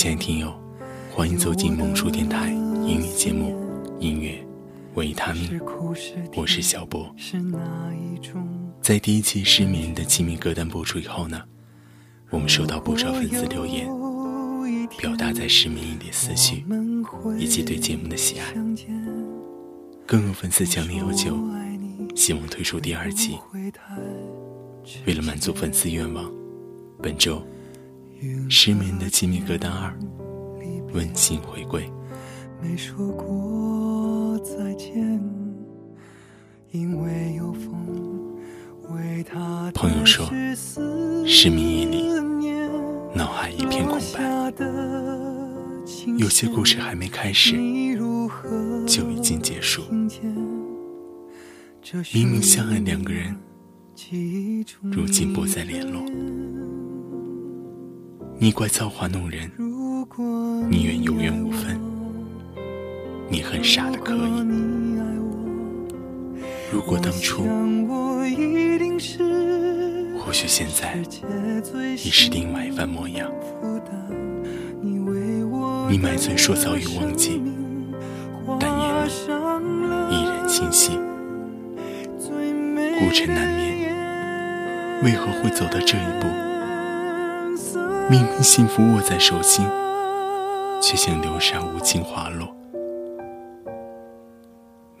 亲爱的听友，欢迎走进萌叔电台音乐节目《音乐维他命》，我是小波。在第一期失眠的亲密歌单播出以后呢，我们收到不少粉丝留言，表达在失眠里的思绪以及对节目的喜爱。更有粉丝强烈要求，希望推出第二期。为了满足粉丝愿望，本周《失眠的亲密歌单二》温馨回归。朋友说，失眠夜里，脑海一片空白，有些故事还没开始，就已经结束。明明相爱两个人。如今不再联络，你怪造化弄人，你愿有缘无分，你很傻的可以。如果当初，或许现在已是另外一番模样。你买醉说早已忘记，但眼里依然清晰。孤城难眠。为何会走到这一步？明明幸福握在手心，却像流沙无情滑落。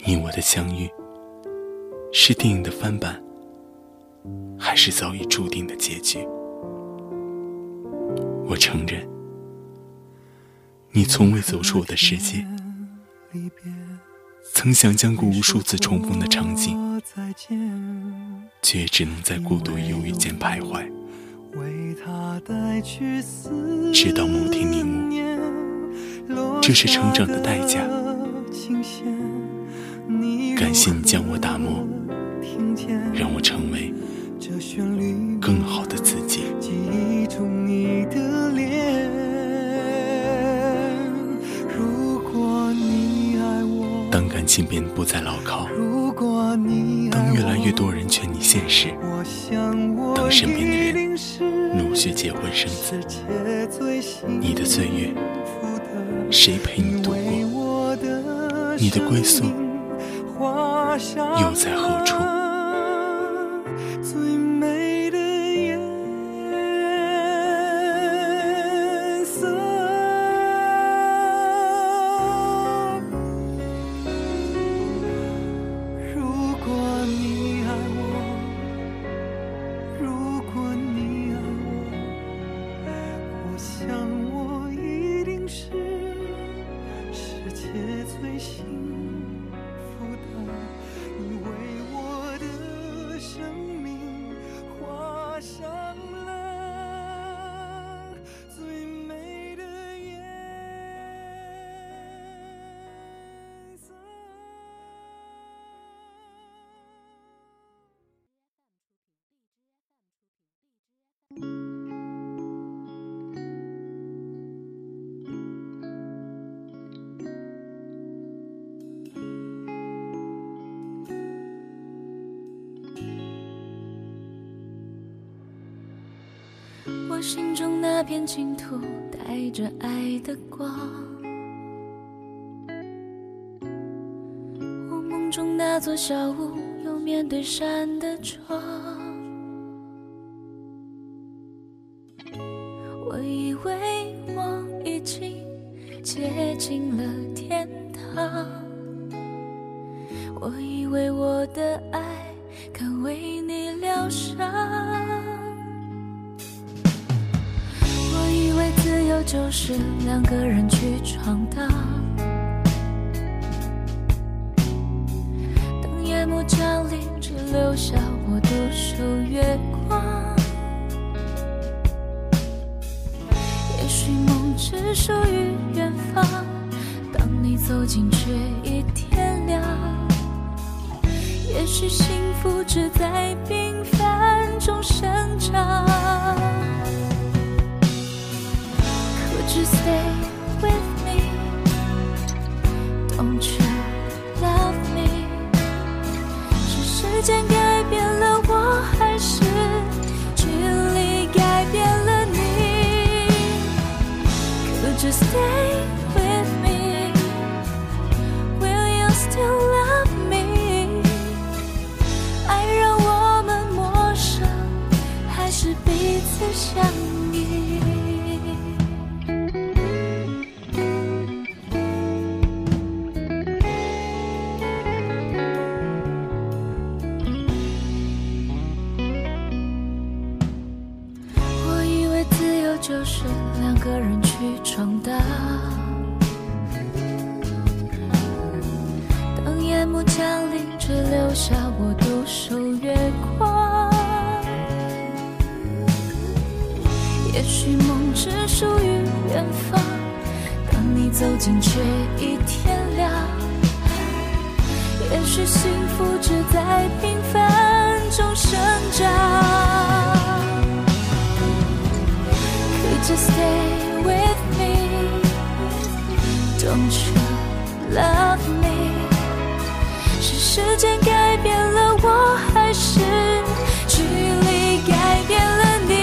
你我的相遇，是电影的翻版，还是早已注定的结局？我承认，你从未走出我的世界。曾想象过无数次重逢的场景，却也只能在孤独忧郁间徘徊。直到某天领悟，这是成长的代价。感谢你将我打磨，让我成为更好的自己。当感情变得不再牢靠，当越来越多人劝你现实，当身边的人陆续结婚生子，你的岁月谁陪你度过？你的归宿又在何处？心中那片净土，带着爱的光。我梦中那座小屋，有面对山的窗。我以为我已经接近了天堂，我以为我的爱就是两个人去闯荡。当夜幕降临，只留下我独守月光。也许梦只属于远方，当你走近却已天亮。也许幸福只在平凡中生长。to stay with me don't you love me 是时间改变了我还是距离改变了你 could you stay with me will you still love me 爱让我们陌生还是彼此想是两个人去闯荡。当夜幕降临，只留下我独守月光。也许梦只属于远方，当你走近却已天亮。也许幸福只在平凡中生长。Could you stay with me? Don't you love me? 是时间改变了我，还是距离改变了你？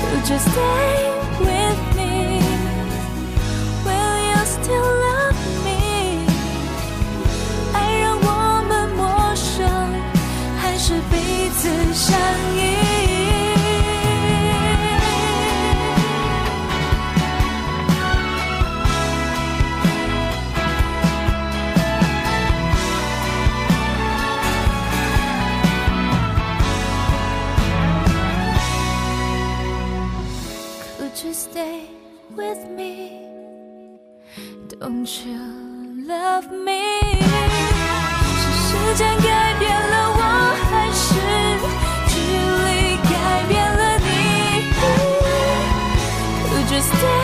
Could you stay understand.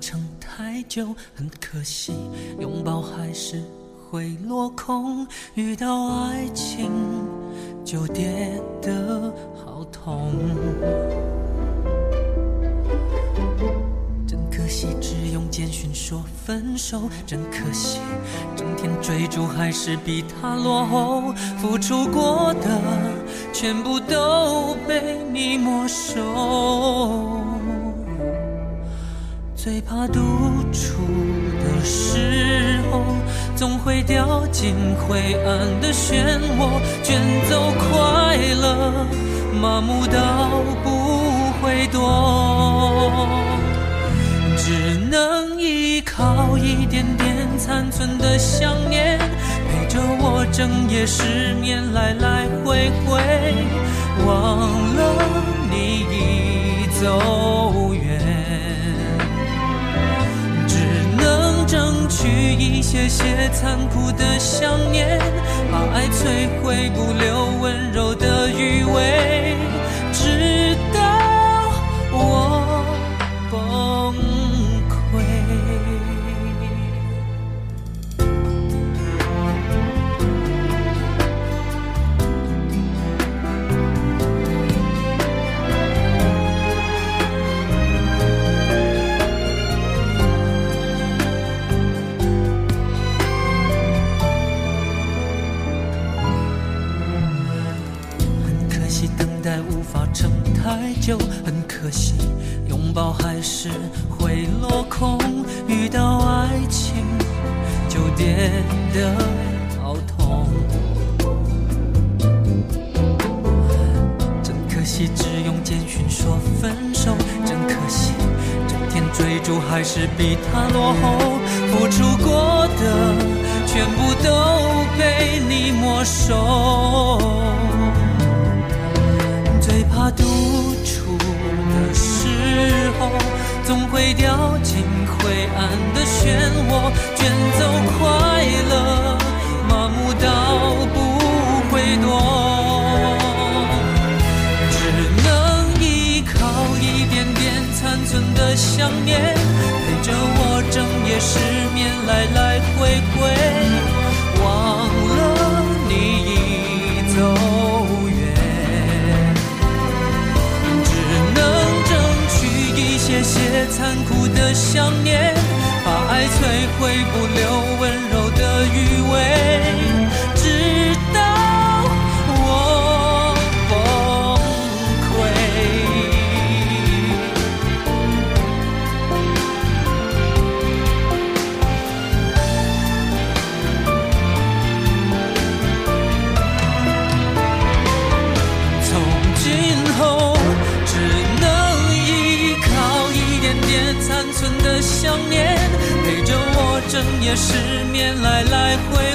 撑太久。很可惜，拥抱还是会落空。遇到爱情就跌得好痛。真可惜，只用简讯说分手。真可惜，整天追逐还是比他落后。付出过的全部都被你没收。最怕独处的时候，总会掉进灰暗的漩涡，卷走快乐，麻木到不会躲，只能依靠一点点残存的想念，陪着我整夜失眠，来来回回，忘了你已走远。取一些些残酷的想念，把爱摧毁，不留温柔的余味，太久。很可惜，拥抱还是会落空。遇到爱情就跌得好痛。真可惜，只用简讯说分手。真可惜，整天追逐还是比他落后。付出过的全部都被你没收。总会掉进灰暗的漩涡，卷走快乐，麻木到不会躲。只能依靠一点点残存的想念，陪着我整夜失眠，来来回回，残酷的想念，把爱摧毁，不留温柔的余味，夜失眠，来来回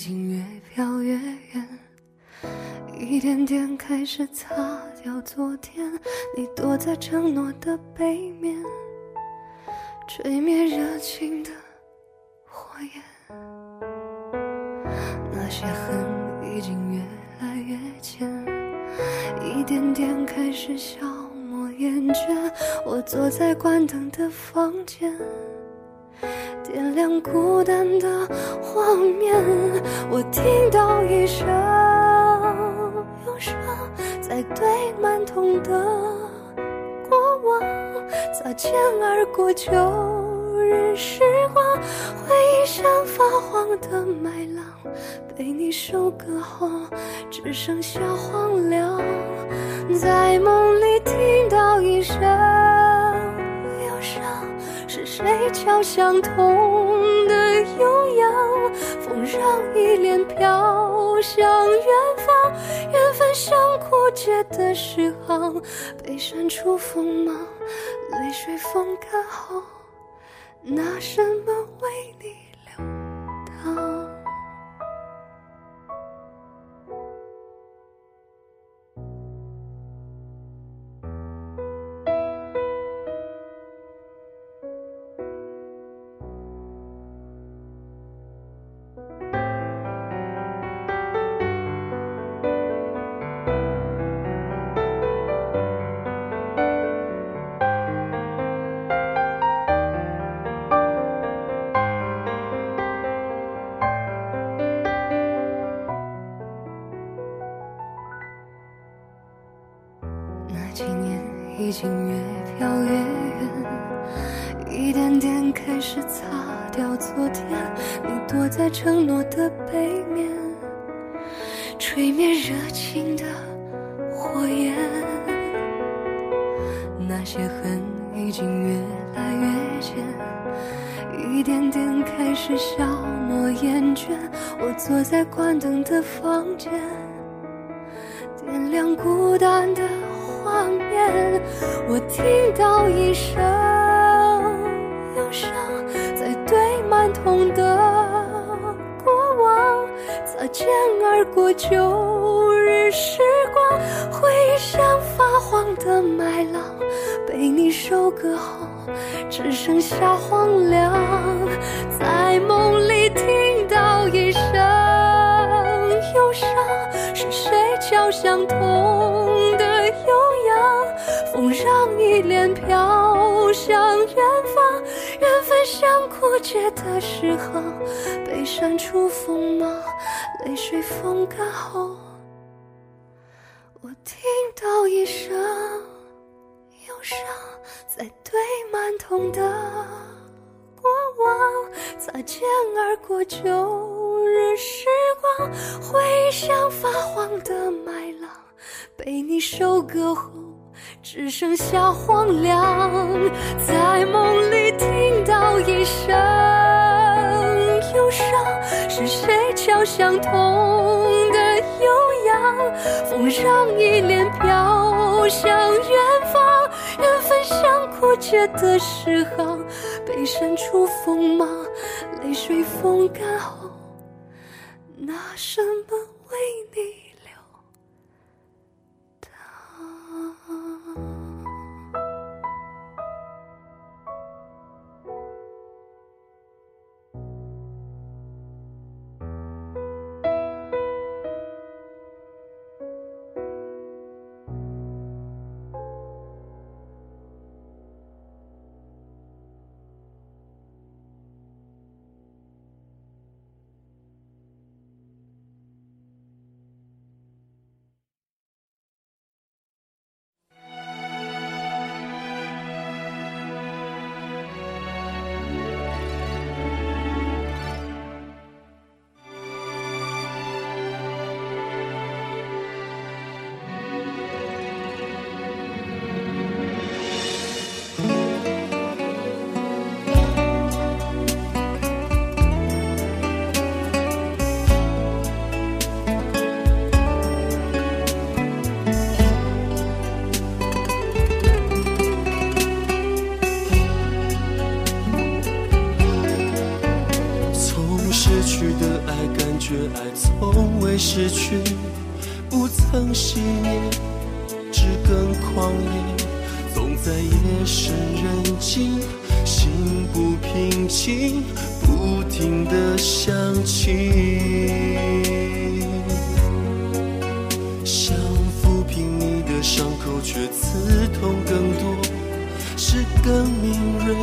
经越飘越远，一点点开始擦掉昨天。你躲在承诺的背面，吹灭热情的火焰。那些恨已经越来越浅，一点点开始消磨厌倦。我坐在关灯的房间。点亮孤单的画面，我听到一声忧伤，在对满痛的过往，擦肩而过旧日时光，回忆像发黄的麦浪，被你收割后只剩下荒凉，在梦里听到一声。是谁敲响痛的悠扬？风让依恋飘向远方，缘分像枯竭的诗行，被删除锋芒，泪水风干后，拿什么为你流淌？已经越飘越远，一点点开始擦掉昨天。你躲在承诺的背面，吹灭热情的火焰。那些恨已经越来越浅，一点点开始消磨厌倦。我坐在关灯的房间。点亮孤单，听到一声忧伤，在对满痛的过往，擦肩而过旧日时光，回忆像发黄的麦浪，被你收割后，只剩下荒凉。在梦里听到一声忧伤，是谁敲响让一脸飘向远方，缘分像枯竭的诗行，被删除锋芒，泪水风干后。我听到一声忧伤，在堆满痛的过往，擦肩而过旧日时光，回忆像发黄的麦浪，被你收割后只剩下荒凉。在梦里听到一声忧伤，是谁敲响痛的悠扬？风让一脸飘向远方，缘分像枯竭的诗行，被删除锋芒，泪水风干后，拿什么为你？失去的爱，感觉爱从未失去，不曾熄灭，只更狂野。总在夜深人静，心不平静，不停的想起。想抚平你的伤口，却刺痛更多，是更敏锐，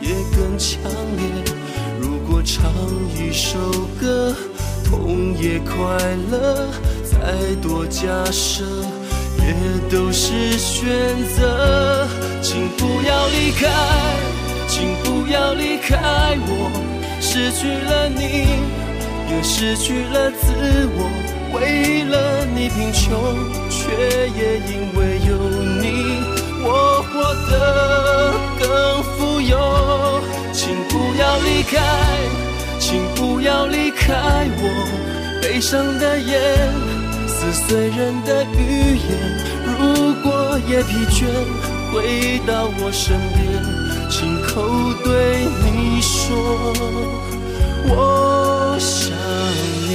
也更强烈。唱一首歌。痛也快乐，再多假设也都是选择。请不要离开，请不要离开我。失去了你，也失去了自我。为了你贫穷，却也因为有你，我活得更富有。要离开。请不要离开我，悲伤的眼，撕碎人的语言。如果也疲倦，回到我身边，亲口对你说，我想你。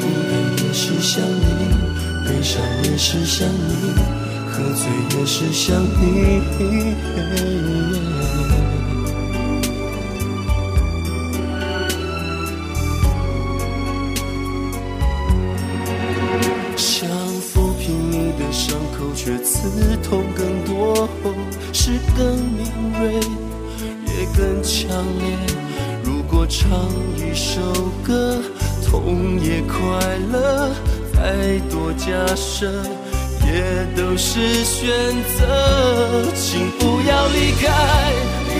孤单也是想你，悲伤也是想你，喝醉也是想你。是更敏锐，也更强烈。如果唱一首歌，痛也快乐，再多假设也都是选择。请不要离开，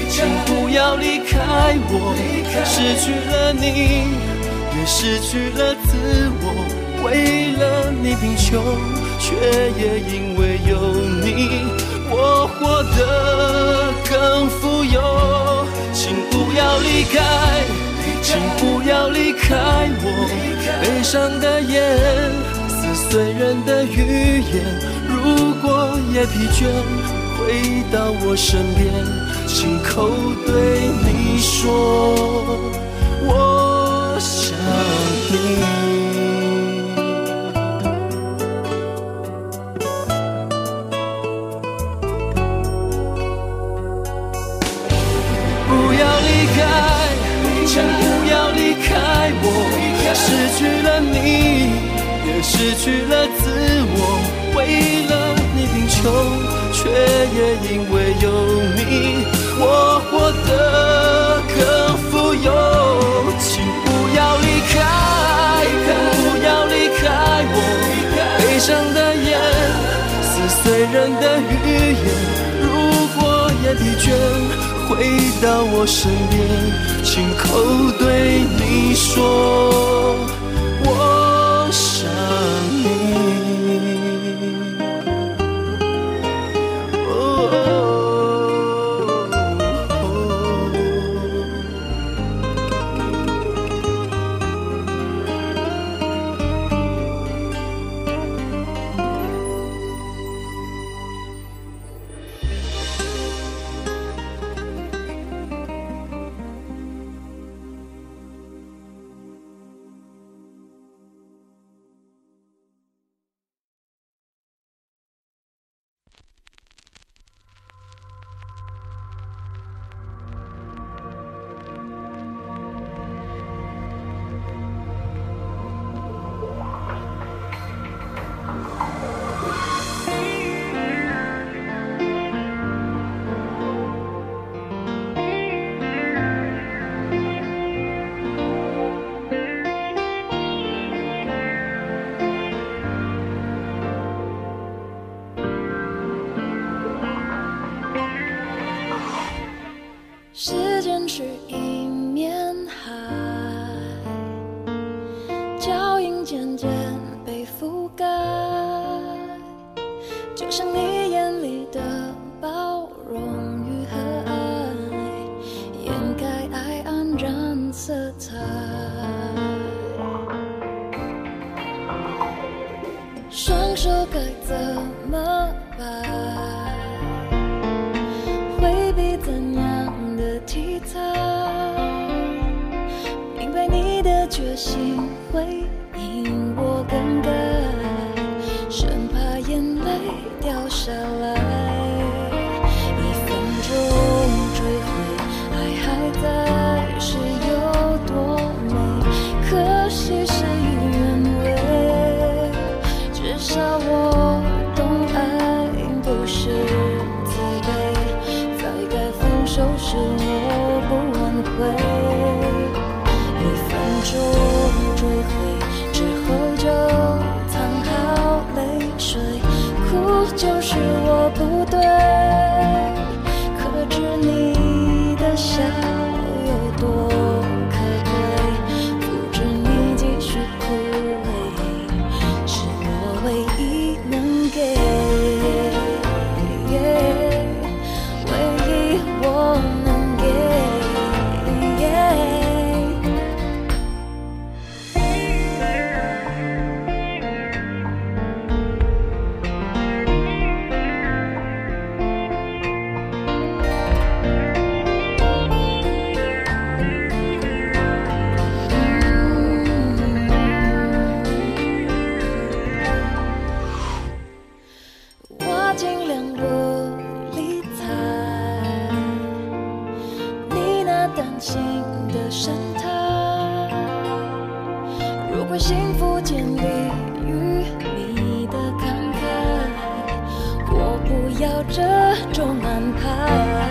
请不要离开我，失去了你，也失去了自我。为了你贫穷。却也因为有你，我活得更富有。请不要离开，请不要离开我。悲伤的眼，撕碎人的语言。如果也疲倦，回到我身边，亲口对到我身边，亲口对你说，心会如果幸福建立于你的慷慨我不要这种安排。